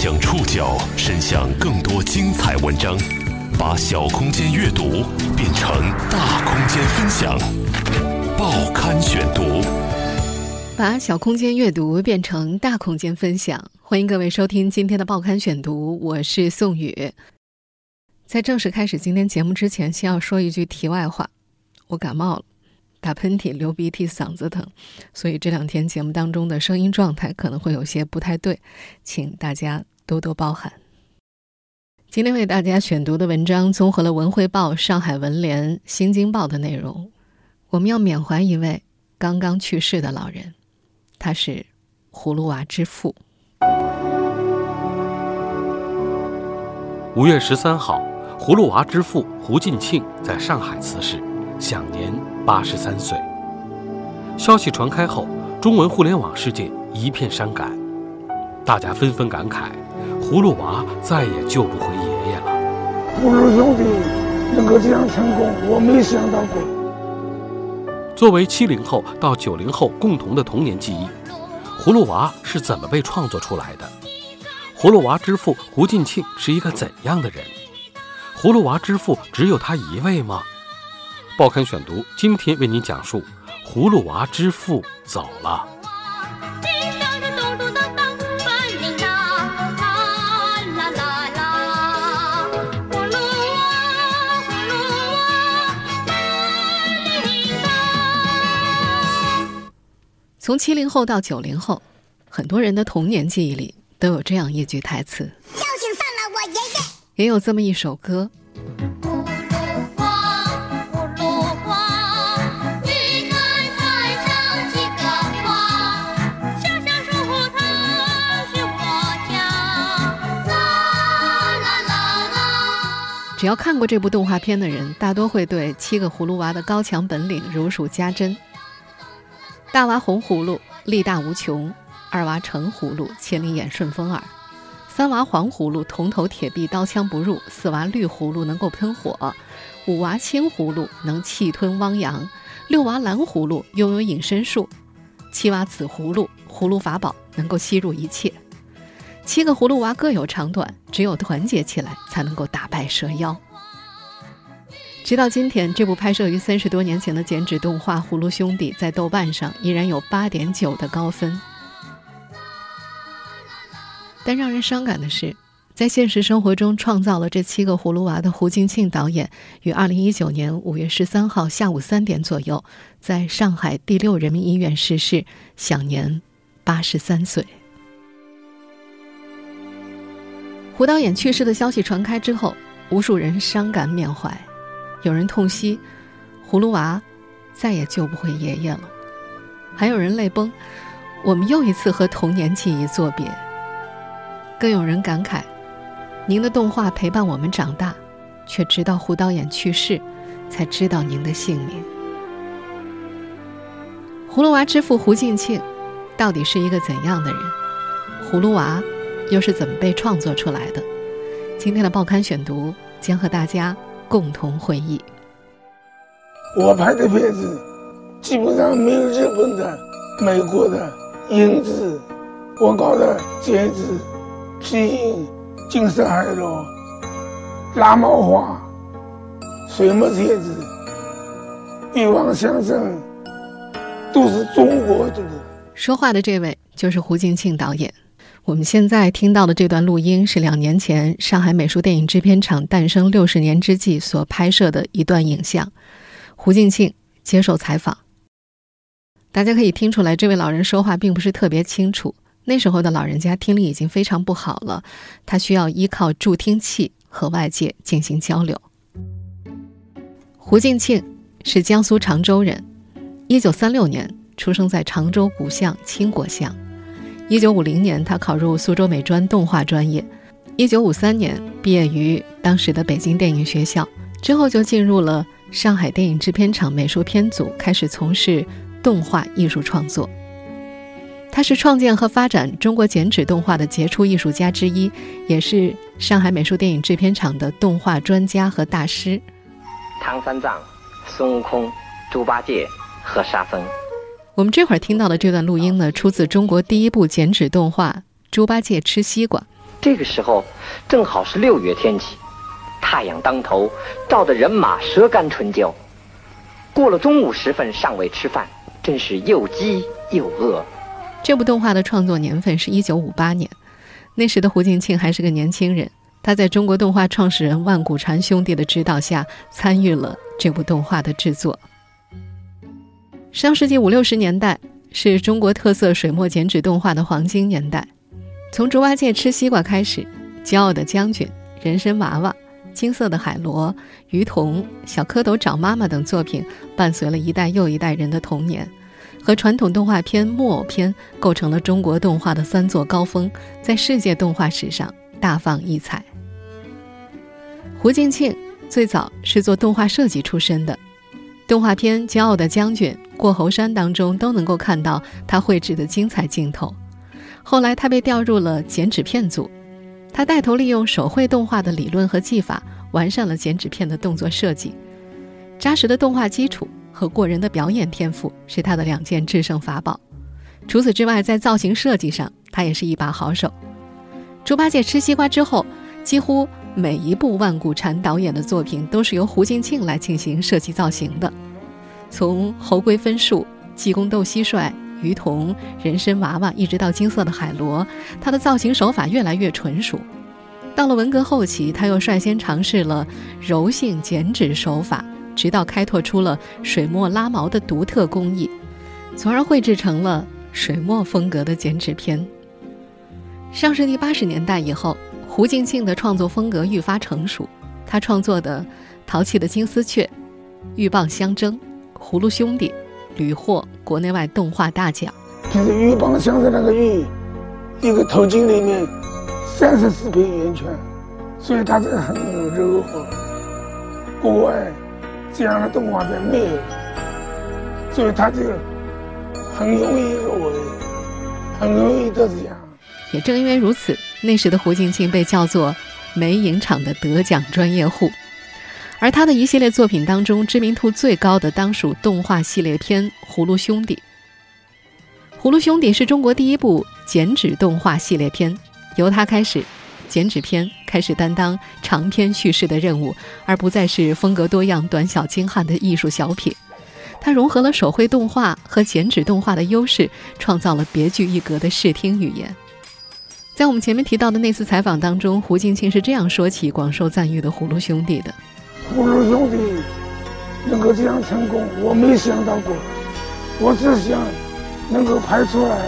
将触角伸向更多精彩文章，把小空间阅读变成大空间分享。报刊选读，把小空间阅读变成大空间分享。欢迎各位收听今天的报刊选读，我是宋宇。在正式开始今天节目之前，先要说一句题外话：我感冒了。打喷嚏、流鼻涕、嗓子疼，所以这两天节目当中的声音状态可能会有些不太对，请大家多多包涵。今天为大家选读的文章综合了《文汇报》、《上海文联》、《新京报》的内容。我们要缅怀一位刚刚去世的老人，他是葫芦娃之父。五月十三号，葫芦娃之父胡进庆在上海辞世。享年八十三岁。消息传开后，中文互联网世界一片伤感，大家纷纷感慨：葫芦娃再也救不回爷爷了。葫芦兄弟能够这样成功，我没想到过。作为七零后到九零后共同的童年记忆，葫芦娃是怎么被创作出来的？葫芦娃之父胡进庆是一个怎样的人？葫芦娃之父只有他一位吗？报刊选读，今天为您讲述葫芦娃之父走了。从七零后到九零后，很多人的童年记忆里都有这样一句台词：“就请放了我爷爷。”也有这么一首歌。要看过这部动画片的人，大多会对七个葫芦娃的高强本领如数家珍。大娃红葫芦力大无穷，二娃橙葫芦千里眼顺风耳，三娃黄葫芦铜头铁臂刀枪不入，四娃绿葫芦能够喷火，五娃青葫芦能气吞汪洋，六娃蓝葫芦拥有隐身术，七娃紫葫芦葫芦法宝能够吸入一切。七个葫芦娃各有长短，只有团结起来才能够打败蛇妖。直到今天，这部拍摄于三十多年前的剪纸动画《葫芦兄弟》在豆瓣上依然有八点九的高分。但让人伤感的是，在现实生活中创造了这七个葫芦娃的胡金庆导演，于二零一九年五月十三号下午三点左右，在上海第六人民医院逝世，享年八十三岁。胡导演去世的消息传开之后，无数人伤感缅怀，有人痛惜葫芦娃再也救不回爷爷了，还有人泪崩，我们又一次和童年记忆作别。更有人感慨，您的动画陪伴我们长大，却直到胡导演去世，才知道您的姓名。葫芦娃之父胡进庆，到底是一个怎样的人？葫芦娃。又是怎么被创作出来的？今天的报刊选读将和大家共同回忆。我拍的片子基本上没有日本的、美国的、英子、我搞的剪纸、皮影、金色海螺、拉毛花、水墨剪纸、欲望相声，都是中国的。说话的这位就是胡金庆导演。我们现在听到的这段录音是两年前上海美术电影制片厂诞生六十年之际所拍摄的一段影像。胡静庆接受采访，大家可以听出来，这位老人说话并不是特别清楚。那时候的老人家听力已经非常不好了，他需要依靠助听器和外界进行交流。胡静庆是江苏常州人，一九三六年出生在常州古巷青果巷。一九五零年，他考入苏州美专动画专业。一九五三年毕业于当时的北京电影学校，之后就进入了上海电影制片厂美术片组，开始从事动画艺术创作。他是创建和发展中国剪纸动画的杰出艺术家之一，也是上海美术电影制片厂的动画专家和大师。唐三藏、孙悟空、猪八戒和沙僧。我们这会儿听到的这段录音呢，出自中国第一部剪纸动画《猪八戒吃西瓜》。这个时候正好是六月天气，太阳当头，照得人马舌干唇焦。过了中午时分尚未吃饭，真是又饥又饿。这部动画的创作年份是一九五八年，那时的胡静庆还是个年轻人。他在中国动画创始人万古禅兄弟的指导下，参与了这部动画的制作。上世纪五六十年代是中国特色水墨剪纸动画的黄金年代，从猪八戒吃西瓜开始，骄傲的将军、人参娃娃、金色的海螺、鱼童、小蝌蚪找妈妈等作品，伴随了一代又一代人的童年，和传统动画片、木偶片构成了中国动画的三座高峰，在世界动画史上大放异彩。胡静庆最早是做动画设计出身的，动画片《骄傲的将军》《过猴山》当中都能够看到他绘制的精彩镜头。后来他被调入了剪纸片组，他带头利用手绘动画的理论和技法，完善了剪纸片的动作设计。扎实的动画基础和过人的表演天赋是他的两件制胜法宝。除此之外，在造型设计上，他也是一把好手。猪八戒吃西瓜之后，几乎。每一部万古禅导演的作品都是由胡静庆来进行设计造型的，从猴龟分树、济公斗蟋蟀、鱼童、人参娃娃，一直到金色的海螺，他的造型手法越来越纯熟。到了文革后期，他又率先尝试了柔性剪纸手法，直到开拓出了水墨拉毛的独特工艺，从而绘制成了水墨风格的剪纸片。上世纪八十年代以后。胡静静的创作风格愈发成熟，他创作的《淘气的金丝雀》《鹬蚌相争》《葫芦兄弟》屡获国内外动画大奖。就是鹬蚌相争那个鹬，一个头巾里面三十四片圆圈，所以它这个很柔和。国外这样的动画片没有，所以它这个很容易入围，很容易得奖。也正因为如此。那时的胡静静被叫做“美影厂的得奖专业户”，而他的一系列作品当中，知名度最高的当属动画系列片《葫芦兄弟》。《葫芦兄弟》是中国第一部剪纸动画系列片，由他开始，剪纸片开始担当长篇叙事的任务，而不再是风格多样、短小精悍的艺术小品。他融合了手绘动画和剪纸动画的优势，创造了别具一格的视听语言。在我们前面提到的那次采访当中，胡静庆是这样说起广受赞誉的《葫芦兄弟》的：“葫芦兄弟能够这样成功，我没想到过。我只想能够拍出来，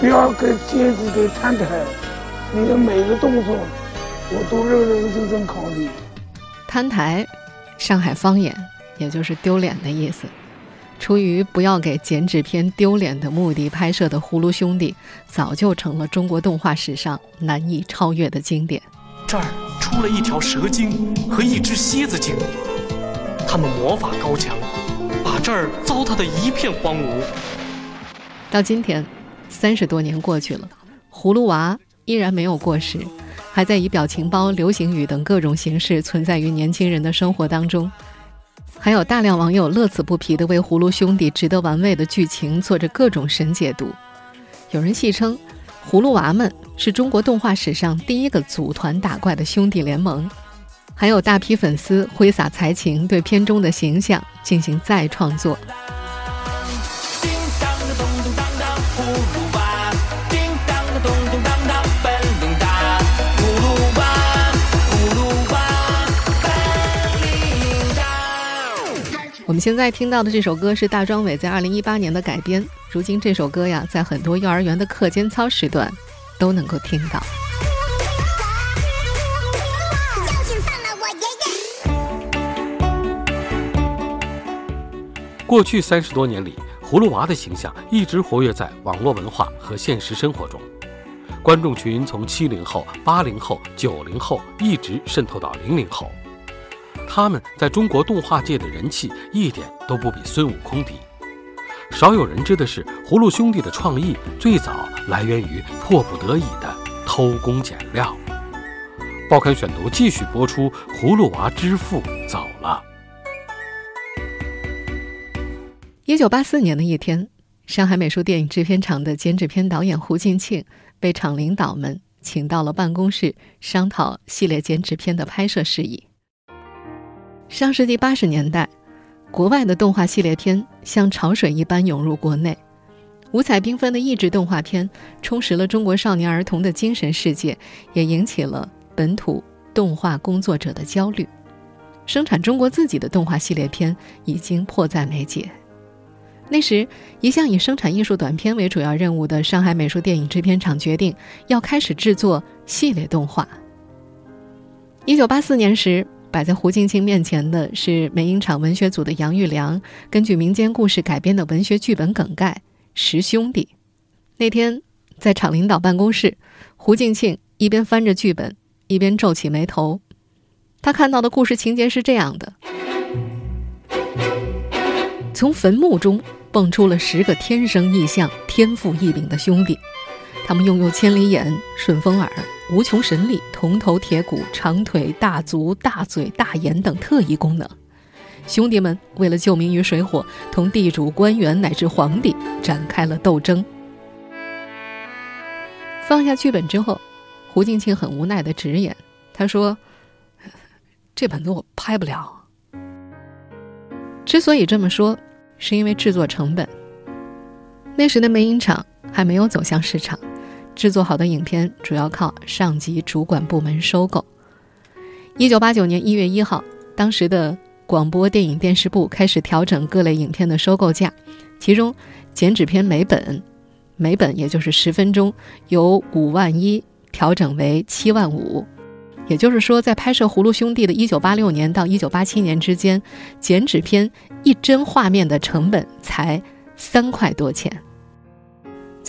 不要给剪子给摊台，你的每个动作我都认认真真考虑。摊台，上海方言，也就是丢脸的意思。”出于不要给剪纸片丢脸的目的拍摄的《葫芦兄弟》，早就成了中国动画史上难以超越的经典。这儿出了一条蛇精和一只蝎子精，他们魔法高强，把这儿糟蹋得一片荒芜。到今天，三十多年过去了，葫芦娃依然没有过时，还在以表情包、流行语等各种形式存在于年轻人的生活当中。还有大量网友乐此不疲地为《葫芦兄弟》值得玩味的剧情做着各种神解读。有人戏称，葫芦娃们是中国动画史上第一个组团打怪的兄弟联盟。还有大批粉丝挥洒才情，对片中的形象进行再创作。我们现在听到的这首歌是大张伟在二零一八年的改编。如今这首歌呀，在很多幼儿园的课间操时段都能够听到。过去三十多年里，葫芦娃的形象一直活跃在网络文化和现实生活中，观众群从七零后、八零后、九零后一直渗透到零零后。他们在中国动画界的人气一点都不比孙悟空低。少有人知的是，葫芦兄弟的创意最早来源于迫不得已的偷工减料。报刊选读继续播出：葫芦娃之父走了。一九八四年的一天，上海美术电影制片厂的剪纸片导演胡进庆被厂领导们请到了办公室商讨系列剪纸片的拍摄事宜。上世纪八十年代，国外的动画系列片像潮水一般涌入国内，五彩缤纷的益智动画片充实了中国少年儿童的精神世界，也引起了本土动画工作者的焦虑。生产中国自己的动画系列片已经迫在眉睫。那时，一向以生产艺术短片为主要任务的上海美术电影制片厂决定要开始制作系列动画。一九八四年时。摆在胡静庆面前的是梅影厂文学组的杨玉良根据民间故事改编的文学剧本梗概《十兄弟》。那天在厂领导办公室，胡静庆一边翻着剧本，一边皱起眉头。他看到的故事情节是这样的：从坟墓中蹦出了十个天生异象、天赋异禀的兄弟，他们拥有千里眼、顺风耳。无穷神力、铜头铁骨、长腿、大足、大嘴、大眼等特异功能，兄弟们为了救民于水火，同地主、官员乃至皇帝展开了斗争。放下剧本之后，胡静庆很无奈的直言：“他说，这本子我拍不了。之所以这么说，是因为制作成本。那时的美影厂还没有走向市场。”制作好的影片主要靠上级主管部门收购。一九八九年一月一号，当时的广播电影电视部开始调整各类影片的收购价，其中剪纸片每本，每本也就是十分钟，由五万一调整为七万五。也就是说，在拍摄《葫芦兄弟》的一九八六年到一九八七年之间，剪纸片一帧画面的成本才三块多钱。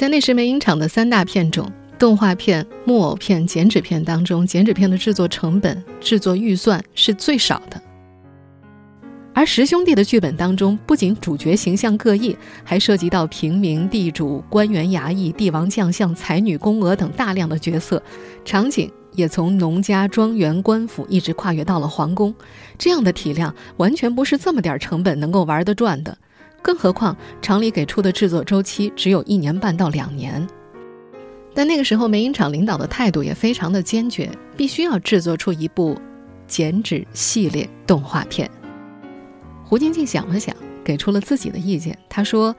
在那时美影厂的三大片种——动画片、木偶片、剪纸片当中，剪纸片的制作成本、制作预算是最少的。而十兄弟的剧本当中，不仅主角形象各异，还涉及到平民、地主、官员、衙役、帝王将相、才女、宫娥等大量的角色，场景也从农家、庄园、官府一直跨越到了皇宫。这样的体量，完全不是这么点成本能够玩得转的。更何况，厂里给出的制作周期只有一年半到两年。但那个时候，美影厂领导的态度也非常的坚决，必须要制作出一部剪纸系列动画片。胡静静想了想，给出了自己的意见。他说：“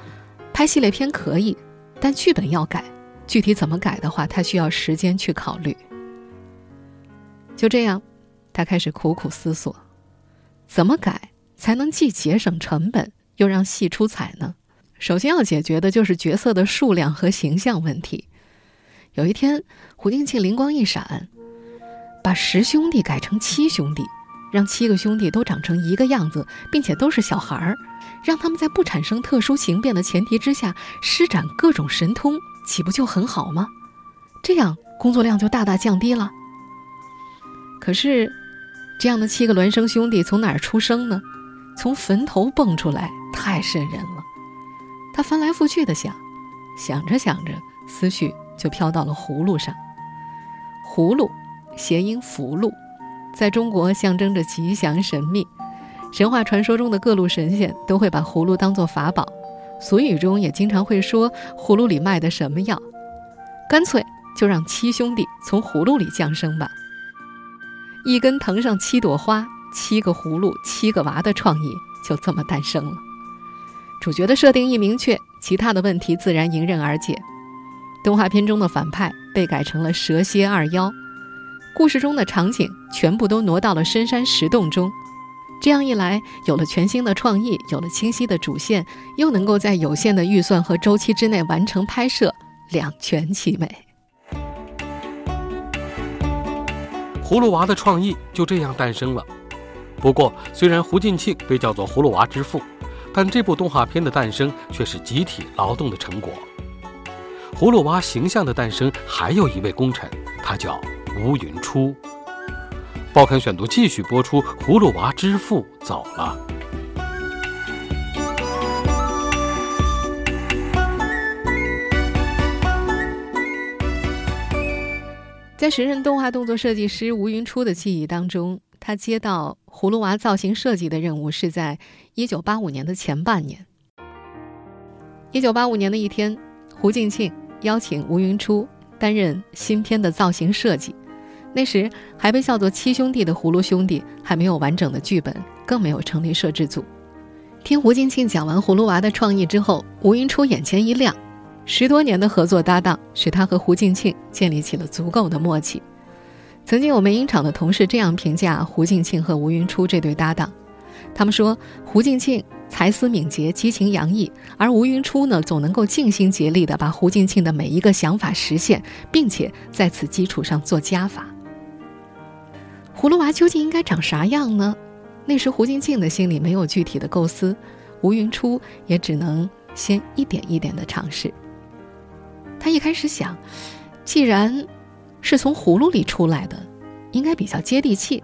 拍系列片可以，但剧本要改。具体怎么改的话，他需要时间去考虑。”就这样，他开始苦苦思索，怎么改才能既节省成本。又让戏出彩呢？首先要解决的就是角色的数量和形象问题。有一天，胡定庆灵光一闪，把十兄弟改成七兄弟，让七个兄弟都长成一个样子，并且都是小孩儿，让他们在不产生特殊形变的前提之下施展各种神通，岂不就很好吗？这样工作量就大大降低了。可是，这样的七个孪生兄弟从哪儿出生呢？从坟头蹦出来，太瘆人了。他翻来覆去的想，想着想着，思绪就飘到了葫芦上。葫芦，谐音福禄，在中国象征着吉祥神秘。神话传说中的各路神仙都会把葫芦当作法宝，俗语中也经常会说葫芦里卖的什么药。干脆就让七兄弟从葫芦里降生吧。一根藤上七朵花。七个葫芦，七个娃的创意就这么诞生了。主角的设定一明确，其他的问题自然迎刃而解。动画片中的反派被改成了蛇蝎二妖，故事中的场景全部都挪到了深山石洞中。这样一来，有了全新的创意，有了清晰的主线，又能够在有限的预算和周期之内完成拍摄，两全其美。葫芦娃的创意就这样诞生了。不过，虽然胡进庆被叫做“葫芦娃之父”，但这部动画片的诞生却是集体劳动的成果。葫芦娃形象的诞生还有一位功臣，他叫吴云初。报刊选读继续播出：“葫芦娃之父走了。”在时任动画动作设计师吴云初的记忆当中。他接到葫芦娃造型设计的任务是在一九八五年的前半年。一九八五年的一天，胡静庆邀请吴云初担任新片的造型设计。那时还被叫做七兄弟的葫芦兄弟还没有完整的剧本，更没有成立摄制组。听胡静庆讲完葫芦娃的创意之后，吴云初眼前一亮。十多年的合作搭档，使他和胡静庆建立起了足够的默契。曾经我们影厂的同事这样评价胡静庆和吴云初这对搭档，他们说胡静庆才思敏捷、激情洋溢，而吴云初呢，总能够尽心竭力地把胡静庆的每一个想法实现，并且在此基础上做加法。葫芦娃究竟应该长啥样呢？那时胡静庆的心里没有具体的构思，吴云初也只能先一点一点的尝试。他一开始想，既然是从葫芦里出来的，应该比较接地气。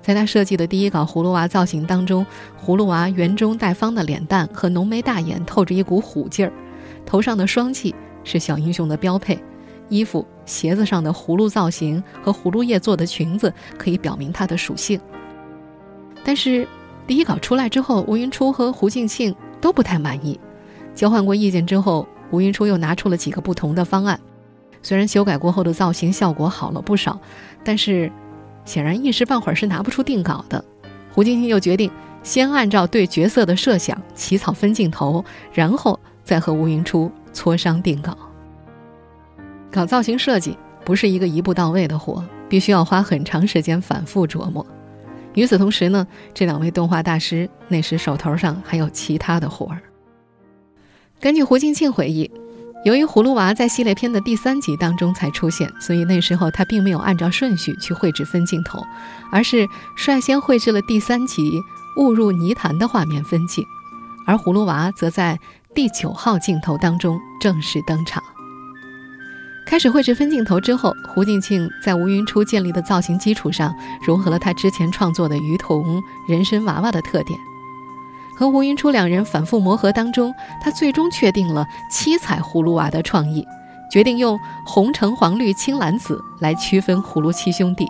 在他设计的第一稿葫芦娃造型当中，葫芦娃圆中带方的脸蛋和浓眉大眼透着一股虎劲儿，头上的双髻是小英雄的标配，衣服、鞋子上的葫芦造型和葫芦叶做的裙子可以表明它的属性。但是，第一稿出来之后，吴云初和胡静庆都不太满意。交换过意见之后，吴云初又拿出了几个不同的方案。虽然修改过后的造型效果好了不少，但是显然一时半会儿是拿不出定稿的。胡静庆又决定先按照对角色的设想起草分镜头，然后再和吴云初磋商定稿。搞造型设计不是一个一步到位的活，必须要花很长时间反复琢磨。与此同时呢，这两位动画大师那时手头上还有其他的活儿。根据胡静庆回忆，由于葫芦娃在系列片的第三集当中才出现，所以那时候他并没有按照顺序去绘制分镜头，而是率先绘制了第三集误入泥潭的画面分镜，而葫芦娃则在第九号镜头当中正式登场。开始绘制分镜头之后，胡静庆在吴云初建立的造型基础上，融合了他之前创作的鱼童、人参娃娃的特点。和吴云初两人反复磨合当中，他最终确定了七彩葫芦娃的创意，决定用红、橙、黄、绿、青、蓝、紫来区分葫芦七兄弟。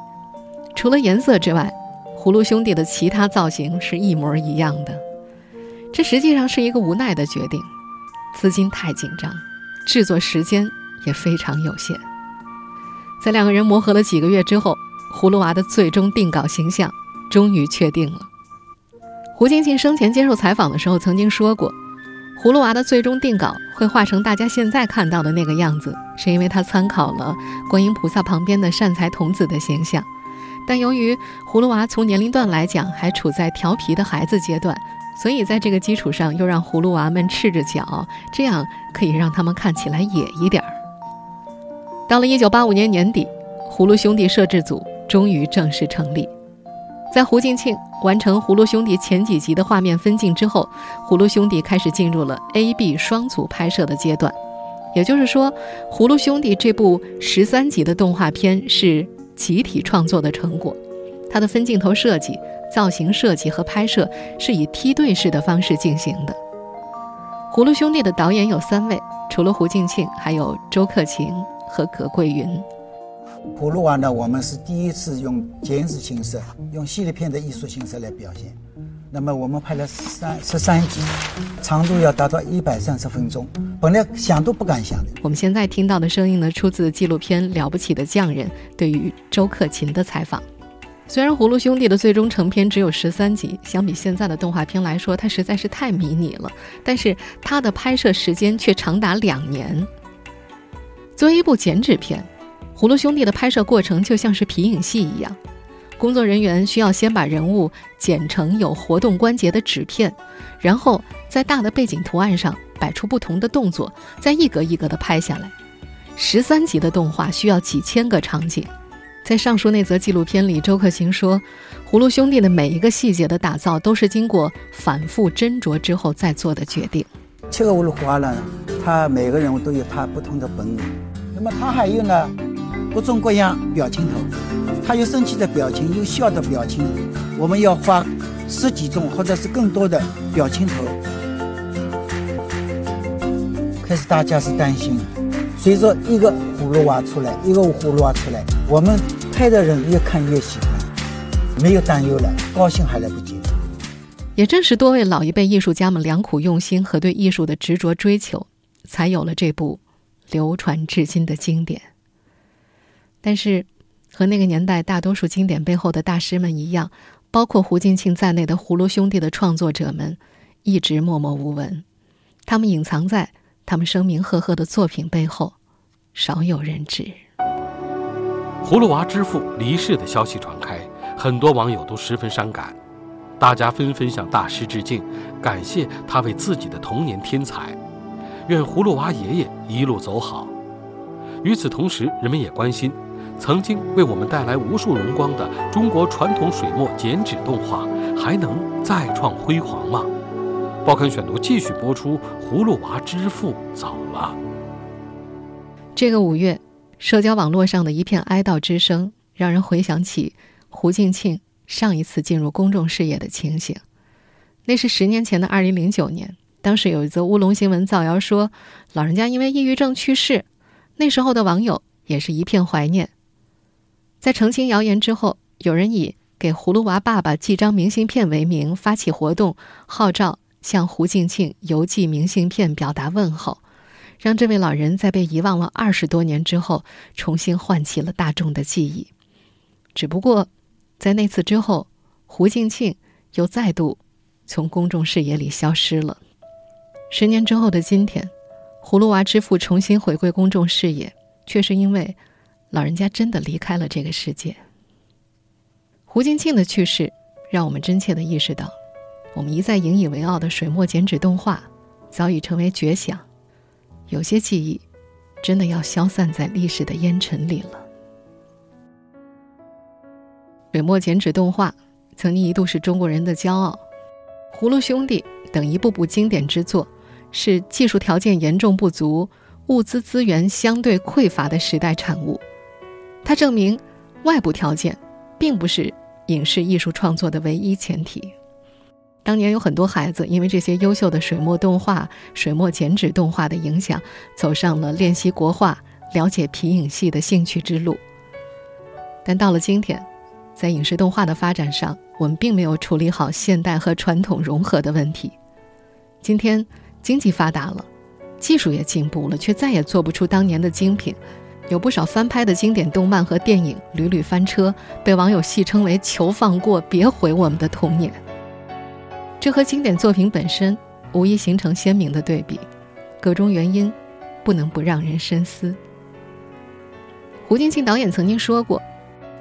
除了颜色之外，葫芦兄弟的其他造型是一模一样的。这实际上是一个无奈的决定，资金太紧张，制作时间。也非常有限。在两个人磨合了几个月之后，葫芦娃的最终定稿形象终于确定了。胡静庆生前接受采访的时候曾经说过，葫芦娃的最终定稿会画成大家现在看到的那个样子，是因为他参考了观音菩萨旁边的善财童子的形象。但由于葫芦娃从年龄段来讲还处在调皮的孩子阶段。所以，在这个基础上，又让葫芦娃们赤着脚，这样可以让他们看起来野一点儿。到了1985年年底，葫芦兄弟摄制组终于正式成立。在胡静庆完成葫芦兄弟前几集的画面分镜之后，葫芦兄弟开始进入了 A、B 双组拍摄的阶段。也就是说，葫芦兄弟这部十三集的动画片是集体创作的成果，它的分镜头设计。造型设计和拍摄是以梯队式的方式进行的。葫芦兄弟的导演有三位，除了胡静庆，还有周克勤和葛桂云。葫芦娃呢，我们是第一次用剪纸形式，用系列片的艺术形式来表现。那么我们拍了三十三集，长度要达到一百三十分钟，本来想都不敢想的。我们现在听到的声音呢，出自纪录片《了不起的匠人》对于周克勤的采访。虽然《葫芦兄弟》的最终成片只有十三集，相比现在的动画片来说，它实在是太迷你了。但是它的拍摄时间却长达两年。作为一部剪纸片，《葫芦兄弟》的拍摄过程就像是皮影戏一样，工作人员需要先把人物剪成有活动关节的纸片，然后在大的背景图案上摆出不同的动作，再一格一格的拍下来。十三集的动画需要几千个场景。在上述那则纪录片里，周克勤说：“葫芦兄弟的每一个细节的打造都是经过反复斟酌之后再做的决定。七个葫芦娃呢，他每个人物都有他不同的本领。那么他还有呢，各种各样表情头，他有生气的表情，有笑的表情。我们要画十几种或者是更多的表情头。开始大家是担心。”随着一个葫芦娃出来，一个葫芦娃出来，我们拍的人越看越喜欢，没有担忧了，高兴还来不及。也正是多位老一辈艺术家们良苦用心和对艺术的执着追求，才有了这部流传至今的经典。但是，和那个年代大多数经典背后的大师们一样，包括胡金庆在内的葫芦兄弟的创作者们，一直默默无闻。他们隐藏在他们声名赫赫的作品背后，少有人知。葫芦娃之父离世的消息传开，很多网友都十分伤感，大家纷纷向大师致敬，感谢他为自己的童年添彩，愿葫芦娃爷爷一路走好。与此同时，人们也关心，曾经为我们带来无数荣光的中国传统水墨剪纸动画，还能再创辉煌吗？报刊选读继续播出，《葫芦娃之父走了》。这个五月，社交网络上的一片哀悼之声，让人回想起胡静庆上一次进入公众视野的情形。那是十年前的二零零九年，当时有一则乌龙新闻造谣说，老人家因为抑郁症去世。那时候的网友也是一片怀念。在澄清谣言之后，有人以给葫芦娃爸爸寄张明信片为名发起活动，号召。向胡静庆邮寄明信片表达问候，让这位老人在被遗忘了二十多年之后，重新唤起了大众的记忆。只不过，在那次之后，胡静庆又再度从公众视野里消失了。十年之后的今天，葫芦娃之父重新回归公众视野，却是因为老人家真的离开了这个世界。胡金庆的去世，让我们真切的意识到。我们一再引以为傲的水墨剪纸动画，早已成为绝响。有些记忆，真的要消散在历史的烟尘里了。水墨剪纸动画曾经一度是中国人的骄傲，《葫芦兄弟》等一部部经典之作，是技术条件严重不足、物资资源相对匮乏的时代产物。它证明，外部条件并不是影视艺术创作的唯一前提。当年有很多孩子因为这些优秀的水墨动画、水墨剪纸动画的影响，走上了练习国画、了解皮影戏的兴趣之路。但到了今天，在影视动画的发展上，我们并没有处理好现代和传统融合的问题。今天经济发达了，技术也进步了，却再也做不出当年的精品。有不少翻拍的经典动漫和电影屡屡翻车，被网友戏称为“求放过，别毁我们的童年”。这和经典作品本身无疑形成鲜明的对比，各中原因不能不让人深思。胡金庆导演曾经说过，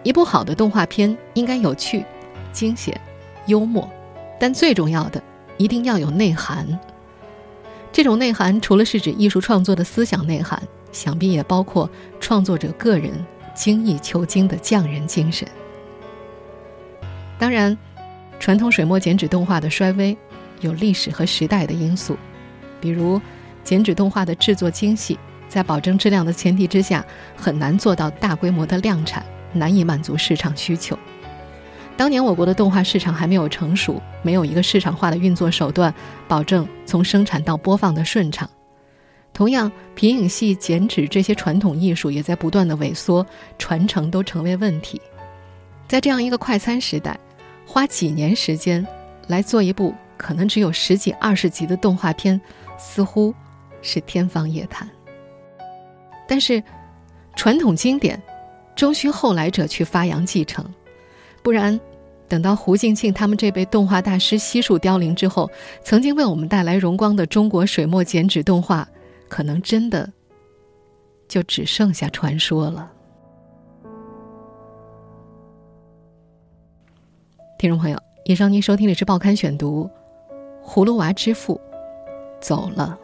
一部好的动画片应该有趣、惊险、幽默，但最重要的一定要有内涵。这种内涵除了是指艺术创作的思想内涵，想必也包括创作者个人精益求精的匠人精神。当然。传统水墨剪纸动画的衰微，有历史和时代的因素，比如剪纸动画的制作精细，在保证质量的前提之下，很难做到大规模的量产，难以满足市场需求。当年我国的动画市场还没有成熟，没有一个市场化的运作手段，保证从生产到播放的顺畅。同样，皮影戏、剪纸这些传统艺术也在不断的萎缩，传承都成为问题。在这样一个快餐时代。花几年时间来做一部可能只有十几二十集的动画片，似乎是天方夜谭。但是，传统经典终需后来者去发扬继承，不然，等到胡静庆他们这辈动画大师悉数凋零之后，曾经为我们带来荣光的中国水墨剪纸动画，可能真的就只剩下传说了。听众朋友，以上您收听的是《报刊选读》，葫芦娃之父走了。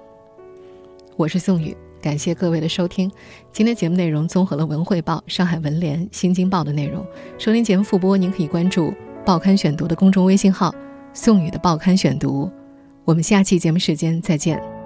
我是宋宇，感谢各位的收听。今天节目内容综合了《文汇报》、上海文联、《新京报》的内容。收听节目复播，您可以关注《报刊选读》的公众微信号“宋宇的报刊选读”。我们下期节目时间再见。